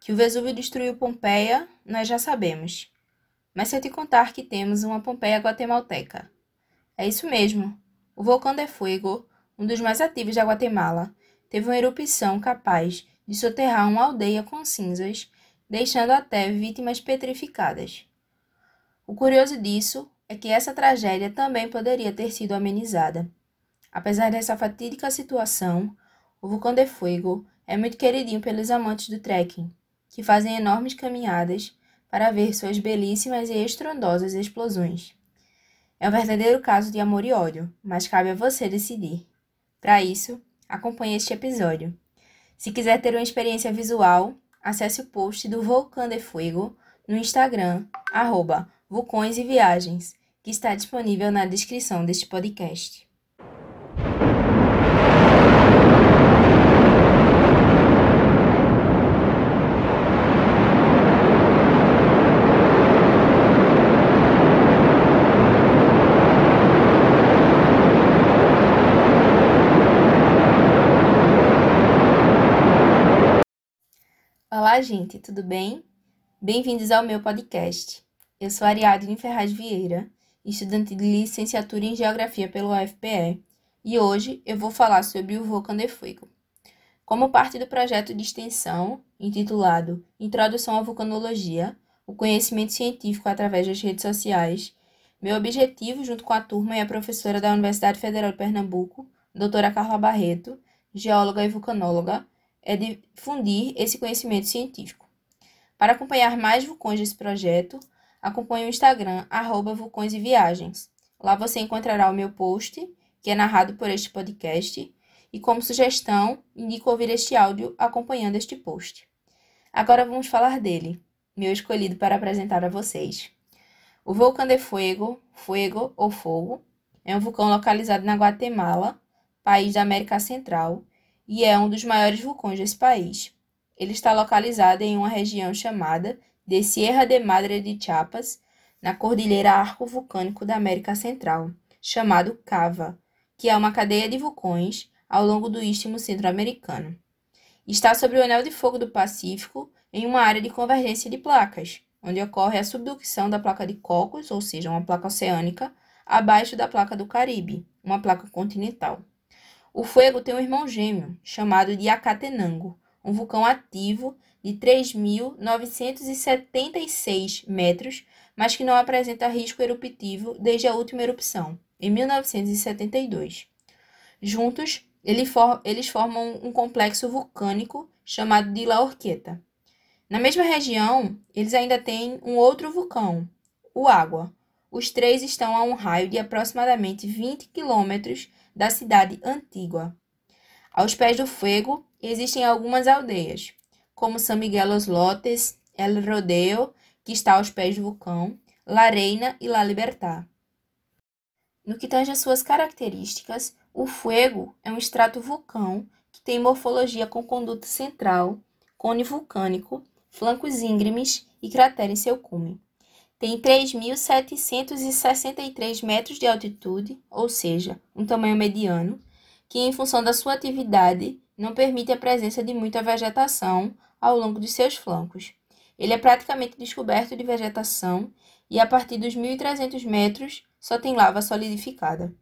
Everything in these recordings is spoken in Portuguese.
Que o Vesúvio destruiu Pompeia, nós já sabemos. Mas se eu te contar que temos uma Pompeia guatemalteca. É isso mesmo. O vulcão de Fuego, um dos mais ativos da Guatemala, teve uma erupção capaz de soterrar uma aldeia com cinzas, deixando até vítimas petrificadas. O curioso disso é que essa tragédia também poderia ter sido amenizada. Apesar dessa fatídica situação, o vulcão de Fuego é muito queridinho pelos amantes do trekking que fazem enormes caminhadas para ver suas belíssimas e estrondosas explosões. É um verdadeiro caso de amor e ódio, mas cabe a você decidir. Para isso, acompanhe este episódio. Se quiser ter uma experiência visual, acesse o post do Vulcão de Fuego no Instagram, arroba Vulcões e Viagens, que está disponível na descrição deste podcast. Olá, gente, tudo bem? Bem-vindos ao meu podcast. Eu sou Ariadne Ferraz Vieira, estudante de licenciatura em Geografia pelo UFPE, e hoje eu vou falar sobre o Vulcão de Fuego. Como parte do projeto de extensão intitulado Introdução à Vulcanologia, o conhecimento científico através das redes sociais, meu objetivo, junto com a turma e a professora da Universidade Federal de Pernambuco, doutora Carla Barreto, geóloga e vulcanóloga, é difundir esse conhecimento científico. Para acompanhar mais vulcões desse projeto, acompanhe o Instagram, arroba vulcões e viagens. Lá você encontrará o meu post, que é narrado por este podcast, e como sugestão, indico ouvir este áudio acompanhando este post. Agora vamos falar dele, meu escolhido para apresentar a vocês. O vulcão de Fuego, Fuego ou Fogo, é um vulcão localizado na Guatemala, país da América Central, e é um dos maiores vulcões desse país. Ele está localizado em uma região chamada de Sierra de Madre de Chiapas, na Cordilheira Arco Vulcânico da América Central, chamado Cava, que é uma cadeia de vulcões ao longo do istmo centro-americano. Está sobre o anel de fogo do Pacífico, em uma área de convergência de placas, onde ocorre a subducção da placa de Cocos, ou seja, uma placa oceânica, abaixo da placa do Caribe, uma placa continental. O Fuego tem um irmão gêmeo, chamado de Acatenango, um vulcão ativo de 3.976 metros, mas que não apresenta risco eruptivo desde a última erupção, em 1972. Juntos, eles formam um complexo vulcânico chamado de La Orqueta. Na mesma região, eles ainda têm um outro vulcão, o Água. Os três estão a um raio de aproximadamente 20 quilômetros da cidade antiga. Aos pés do Fuego existem algumas aldeias, como São Miguel Los Lotes, El Rodeo, que está aos pés do vulcão, La Reina e La Libertad. No que tange às suas características, o Fuego é um extrato vulcão que tem morfologia com conduta central, cone vulcânico, flancos íngremes e cratera em seu cume. Tem 3.763 metros de altitude, ou seja, um tamanho mediano, que, em função da sua atividade, não permite a presença de muita vegetação ao longo de seus flancos. Ele é praticamente descoberto de vegetação e, a partir dos 1.300 metros, só tem lava solidificada.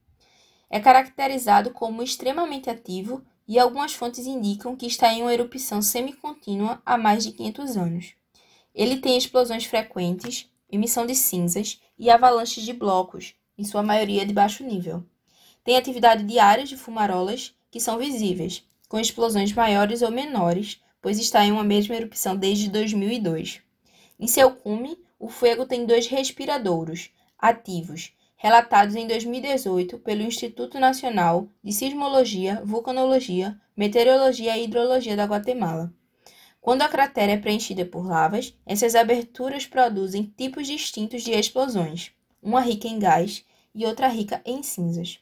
É caracterizado como extremamente ativo e algumas fontes indicam que está em uma erupção semicontínua há mais de 500 anos. Ele tem explosões frequentes, emissão de cinzas e avalanches de blocos, em sua maioria de baixo nível. Tem atividade de áreas de fumarolas que são visíveis, com explosões maiores ou menores, pois está em uma mesma erupção desde 2002. Em seu cume, o fogo tem dois respiradouros ativos, relatados em 2018 pelo Instituto Nacional de Sismologia, Vulcanologia, Meteorologia e Hidrologia da Guatemala. Quando a cratera é preenchida por lavas, essas aberturas produzem tipos distintos de explosões, uma rica em gás e outra rica em cinzas.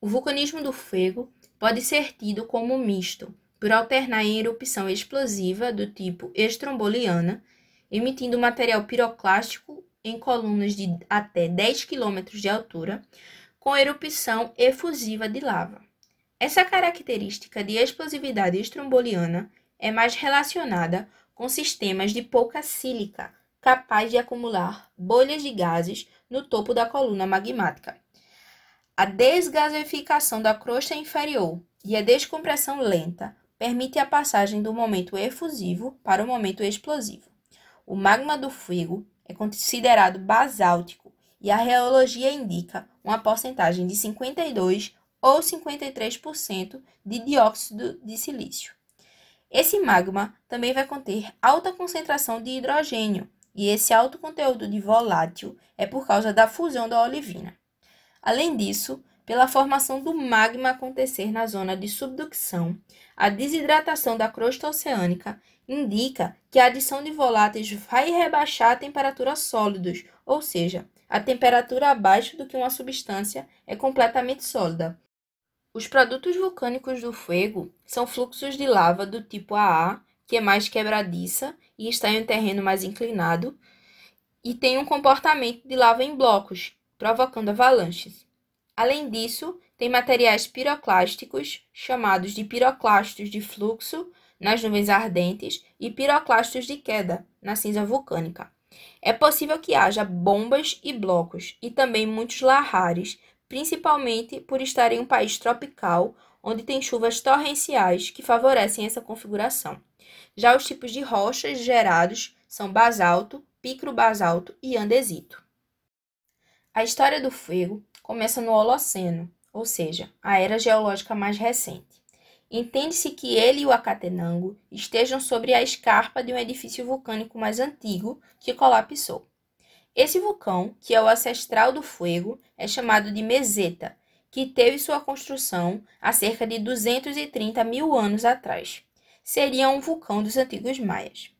O vulcanismo do fogo pode ser tido como misto, por alternar em erupção explosiva do tipo estromboliana, emitindo material piroclástico em colunas de até 10 km de altura, com erupção efusiva de lava. Essa característica de explosividade estromboliana é mais relacionada com sistemas de pouca sílica, capaz de acumular bolhas de gases no topo da coluna magmática. A desgasificação da crosta inferior e a descompressão lenta permite a passagem do momento efusivo para o momento explosivo. O magma do fuego é considerado basáltico e a reologia indica uma porcentagem de 52 ou 53% de dióxido de silício. Esse magma também vai conter alta concentração de hidrogênio, e esse alto conteúdo de volátil é por causa da fusão da olivina. Além disso, pela formação do magma acontecer na zona de subducção, a desidratação da crosta oceânica indica que a adição de voláteis vai rebaixar a temperatura sólidos, ou seja, a temperatura abaixo do que uma substância é completamente sólida. Os produtos vulcânicos do fogo são fluxos de lava do tipo AA, que é mais quebradiça e está em um terreno mais inclinado, e tem um comportamento de lava em blocos, provocando avalanches. Além disso, tem materiais piroclásticos, chamados de piroclastos de fluxo, nas nuvens ardentes, e piroclastos de queda, na cinza vulcânica. É possível que haja bombas e blocos, e também muitos lahares, principalmente por estar em um país tropical, onde tem chuvas torrenciais que favorecem essa configuração. Já os tipos de rochas gerados são basalto, picrobasalto e andesito. A história do fogo começa no Holoceno, ou seja, a era geológica mais recente. Entende-se que ele e o Acatenango estejam sobre a escarpa de um edifício vulcânico mais antigo que colapsou. Esse vulcão, que é o ancestral do fogo, é chamado de meseta, que teve sua construção há cerca de 230 mil anos atrás. Seria um vulcão dos antigos maias.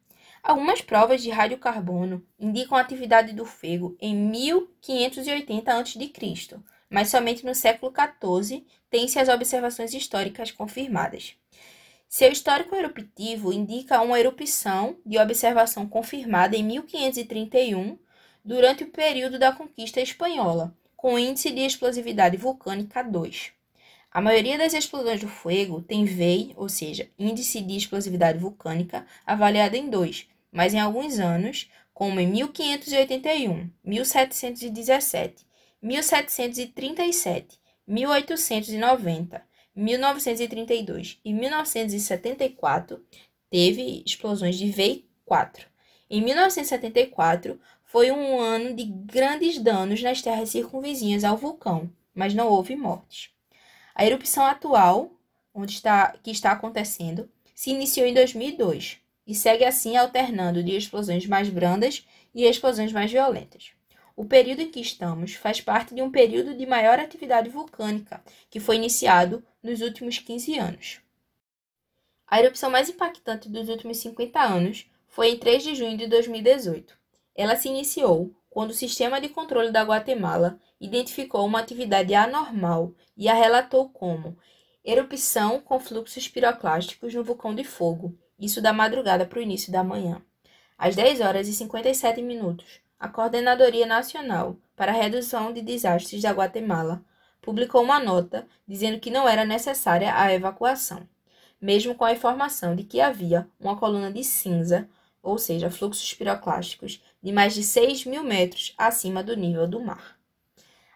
Algumas provas de radiocarbono indicam a atividade do fogo em 1580 a.C., mas somente no século XIV tem-se as observações históricas confirmadas. Seu histórico eruptivo indica uma erupção de observação confirmada em 1531, durante o período da conquista espanhola, com índice de explosividade vulcânica 2. A maioria das explosões do fogo tem VEI, ou seja, índice de explosividade vulcânica, avaliado em 2, mas em alguns anos, como em 1581, 1717, 1737, 1890, 1932 e 1974, teve explosões de VEI 4. Em 1974, foi um ano de grandes danos nas terras circunvizinhas ao vulcão, mas não houve mortes. A erupção atual, onde está, que está acontecendo, se iniciou em 2002 e segue assim alternando de explosões mais brandas e explosões mais violentas. O período em que estamos faz parte de um período de maior atividade vulcânica, que foi iniciado nos últimos 15 anos. A erupção mais impactante dos últimos 50 anos foi em 3 de junho de 2018. Ela se iniciou quando o sistema de controle da Guatemala identificou uma atividade anormal e a relatou como erupção com fluxos piroclásticos no vulcão de fogo, isso da madrugada para o início da manhã. Às 10 horas e 57 minutos, a Coordenadoria Nacional para a Redução de Desastres da Guatemala publicou uma nota dizendo que não era necessária a evacuação, mesmo com a informação de que havia uma coluna de cinza, ou seja, fluxos piroclásticos, de mais de 6 mil metros acima do nível do mar.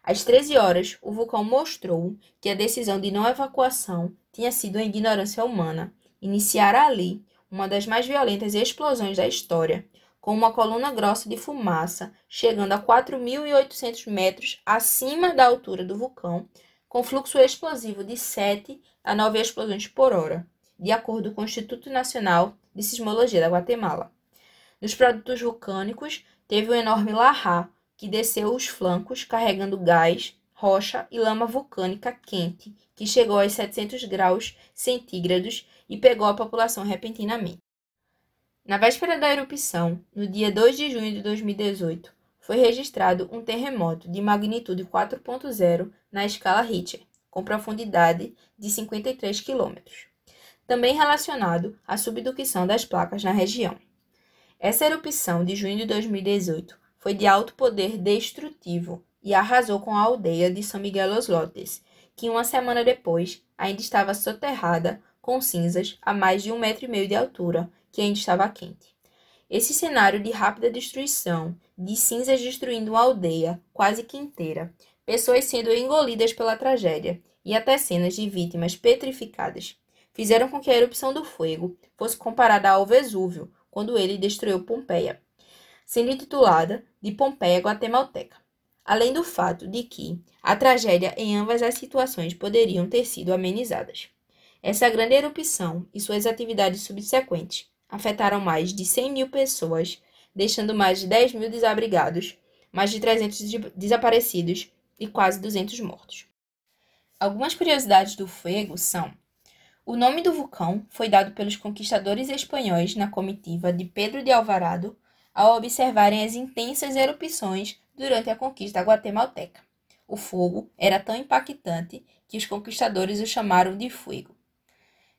Às 13 horas, o vulcão mostrou que a decisão de não evacuação tinha sido uma ignorância humana. Iniciar ali uma das mais violentas explosões da história, com uma coluna grossa de fumaça chegando a 4.800 metros acima da altura do vulcão, com fluxo explosivo de 7 a 9 explosões por hora, de acordo com o Instituto Nacional de Sismologia da Guatemala. Nos produtos vulcânicos, teve um enorme lahar, que desceu os flancos carregando gás, rocha e lama vulcânica quente, que chegou aos 700 graus centígrados e pegou a população repentinamente. Na véspera da erupção, no dia 2 de junho de 2018, foi registrado um terremoto de magnitude 4.0 na escala Richter, com profundidade de 53 km, também relacionado à subducção das placas na região. Essa erupção de junho de 2018 foi de alto poder destrutivo e arrasou com a aldeia de São Miguel Los Lotes, que uma semana depois ainda estava soterrada com cinzas a mais de um metro e meio de altura, que ainda estava quente. Esse cenário de rápida destruição, de cinzas destruindo uma aldeia quase que inteira, pessoas sendo engolidas pela tragédia e até cenas de vítimas petrificadas, fizeram com que a erupção do fogo fosse comparada ao Vesúvio, quando ele destruiu Pompeia, sendo intitulada de Pompeia Guatemalteca. Além do fato de que a tragédia em ambas as situações poderiam ter sido amenizadas. Essa grande erupção e suas atividades subsequentes afetaram mais de 100 mil pessoas, deixando mais de 10 mil desabrigados, mais de 300 desaparecidos e quase 200 mortos. Algumas curiosidades do fogo são: o nome do vulcão foi dado pelos conquistadores espanhóis na comitiva de Pedro de Alvarado ao observarem as intensas erupções durante a conquista guatemalteca. O fogo era tão impactante que os conquistadores o chamaram de fogo.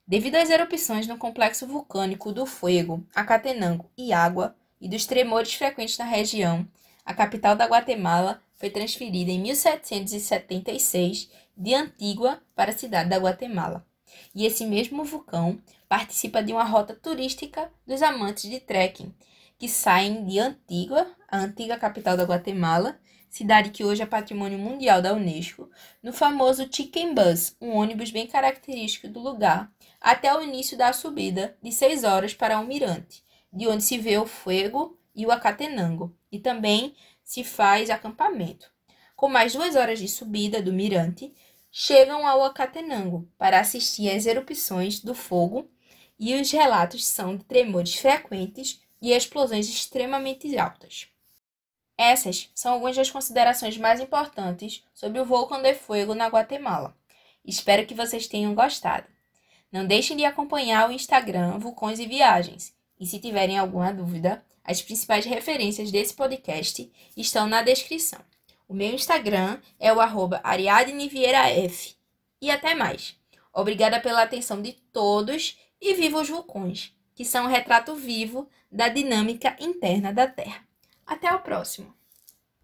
Devido às erupções no complexo vulcânico do Fuego, Acatenango e Água e dos tremores frequentes na região, a capital da Guatemala foi transferida em 1776 de Antigua para a cidade da Guatemala. E esse mesmo vulcão participa de uma rota turística dos amantes de trekking, que saem de Antigua, a antiga capital da Guatemala, cidade que hoje é patrimônio mundial da Unesco, no famoso Chicken Bus, um ônibus bem característico do lugar, até o início da subida, de 6 horas para Almirante, de onde se vê o Fuego e o Acatenango, e também se faz acampamento. Com mais duas horas de subida do Mirante, chegam ao Acatenango para assistir às erupções do fogo e os relatos são de tremores frequentes e explosões extremamente altas. Essas são algumas das considerações mais importantes sobre o Volcão de Fuego na Guatemala. Espero que vocês tenham gostado. Não deixem de acompanhar o Instagram Vulcões e Viagens. E se tiverem alguma dúvida, as principais referências desse podcast estão na descrição. O meu Instagram é o arroba. E até mais. Obrigada pela atenção de todos e viva os vulcões, que são um retrato vivo da dinâmica interna da Terra. Até o próximo!